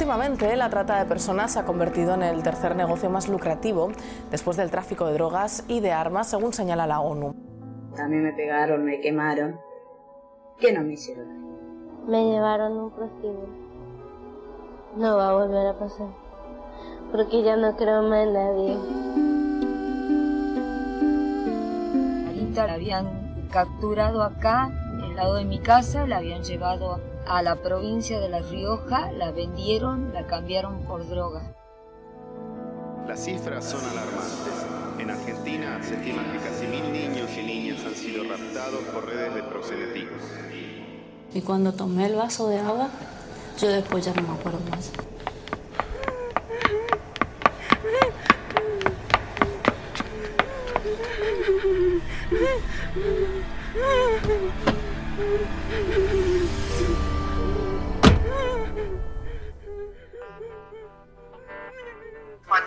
Últimamente, la trata de personas se ha convertido en el tercer negocio más lucrativo después del tráfico de drogas y de armas, según señala la ONU. También me pegaron, me quemaron. ¿Qué no me hicieron? Me llevaron un prostíbulo. No va a volver a pasar. Porque ya no creo más en nadie. Marita la habían capturado acá, al lado de mi casa, la habían llevado a la provincia de La Rioja, la vendieron, la cambiaron por droga. Las cifras son alarmantes. En Argentina se estima que casi mil niños y niñas han sido raptados por redes de proxenetismo. Y cuando tomé el vaso de agua, yo después ya no me acuerdo más.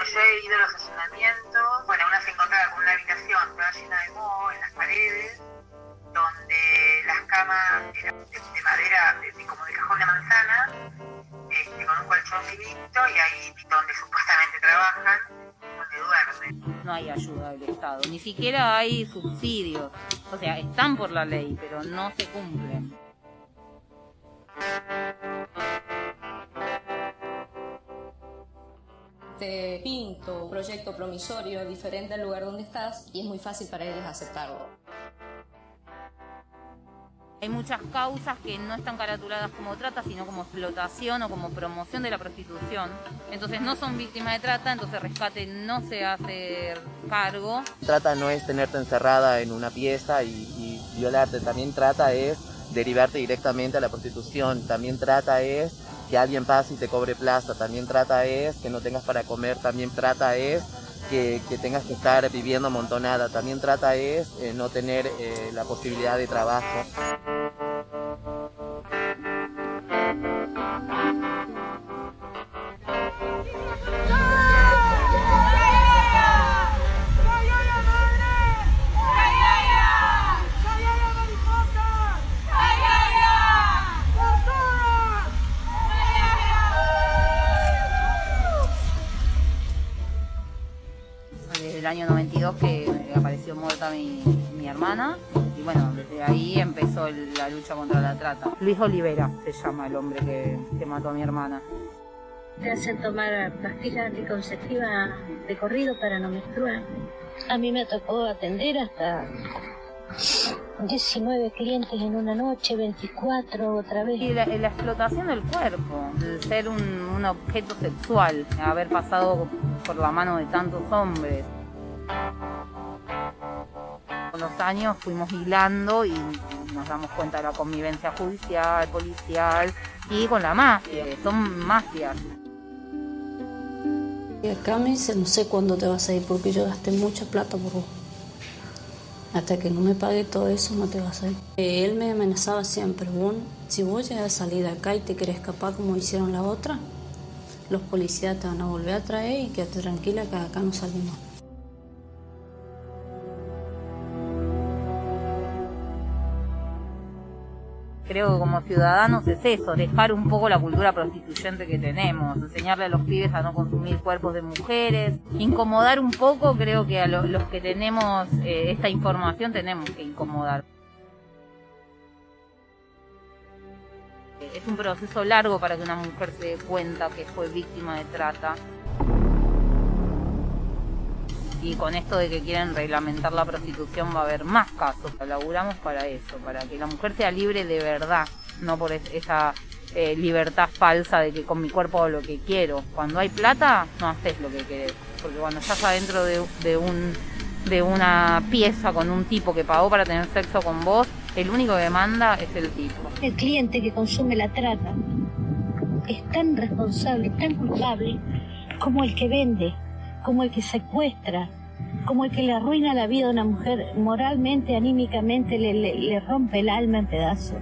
Yo he ido a los estacionamientos, bueno, una se encontraba con una habitación toda llena de moho en las paredes, donde las camas eran de, de madera, de- de- como de cajón de manzana, este, con un colchón finito y ahí donde supuestamente trabajan, donde duermen. No hay ayuda del Estado, ni siquiera hay subsidios. O sea, están por la ley, pero no se cumplen. Pinto un proyecto promisorio diferente al lugar donde estás y es muy fácil para ellos aceptarlo. Hay muchas causas que no están caratuladas como trata, sino como explotación o como promoción de la prostitución. Entonces no son víctimas de trata, entonces rescate no se hace cargo. Trata no es tenerte encerrada en una pieza y, y violarte, también trata es derivarte directamente a la prostitución, también trata es que alguien pase y te cobre plaza, también trata es que no tengas para comer, también trata es que, que tengas que estar viviendo amontonada, también trata es eh, no tener eh, la posibilidad de trabajo. El año 92 que apareció muerta mi, mi hermana y bueno, desde ahí empezó el- la lucha contra la trata. Luis Olivera se llama el hombre que, que mató a mi hermana. Te hacen tomar pastillas anticonceptivas de corrido para no menstruar. A mí me tocó atender hasta 19 clientes en una noche, 24 otra vez. Y la, la explotación del cuerpo, el ser un, un objeto sexual, haber pasado por la mano de tantos hombres. Con los años fuimos hilando y nos damos cuenta de la convivencia judicial, policial y con la mafia, que son mafias. Y acá me dice, no sé cuándo te vas a ir porque yo gasté mucha plata por vos. Hasta que no me pague todo eso no te vas a ir. Eh, Él me amenazaba siempre, vos, si vos llegas a salir de acá y te querés escapar como hicieron la otra, los policías te van a volver a traer y quédate tranquila que acá no salimos. Creo que como ciudadanos es eso, dejar un poco la cultura prostituyente que tenemos, enseñarle a los pibes a no consumir cuerpos de mujeres, incomodar un poco, creo que a lo- los que tenemos eh, esta información tenemos que incomodar. Es un proceso largo para que una mujer se dé cuenta que fue víctima de trata. Y con esto de que quieren reglamentar la prostitución va a haber más casos. Laburamos para eso, para que la mujer sea libre de verdad, no por es- esa eh, libertad falsa de que con mi cuerpo hago lo que quiero. Cuando hay plata, no haces lo que querés. Porque cuando estás adentro de, de un de una pieza con un tipo que pagó para tener sexo con vos, el único que manda es el tipo. El cliente que consume la trata es tan responsable, tan culpable como el que vende, como el que secuestra, como el que le arruina la vida a una mujer moralmente, anímicamente, le, le- le rompe el alma en pedazos.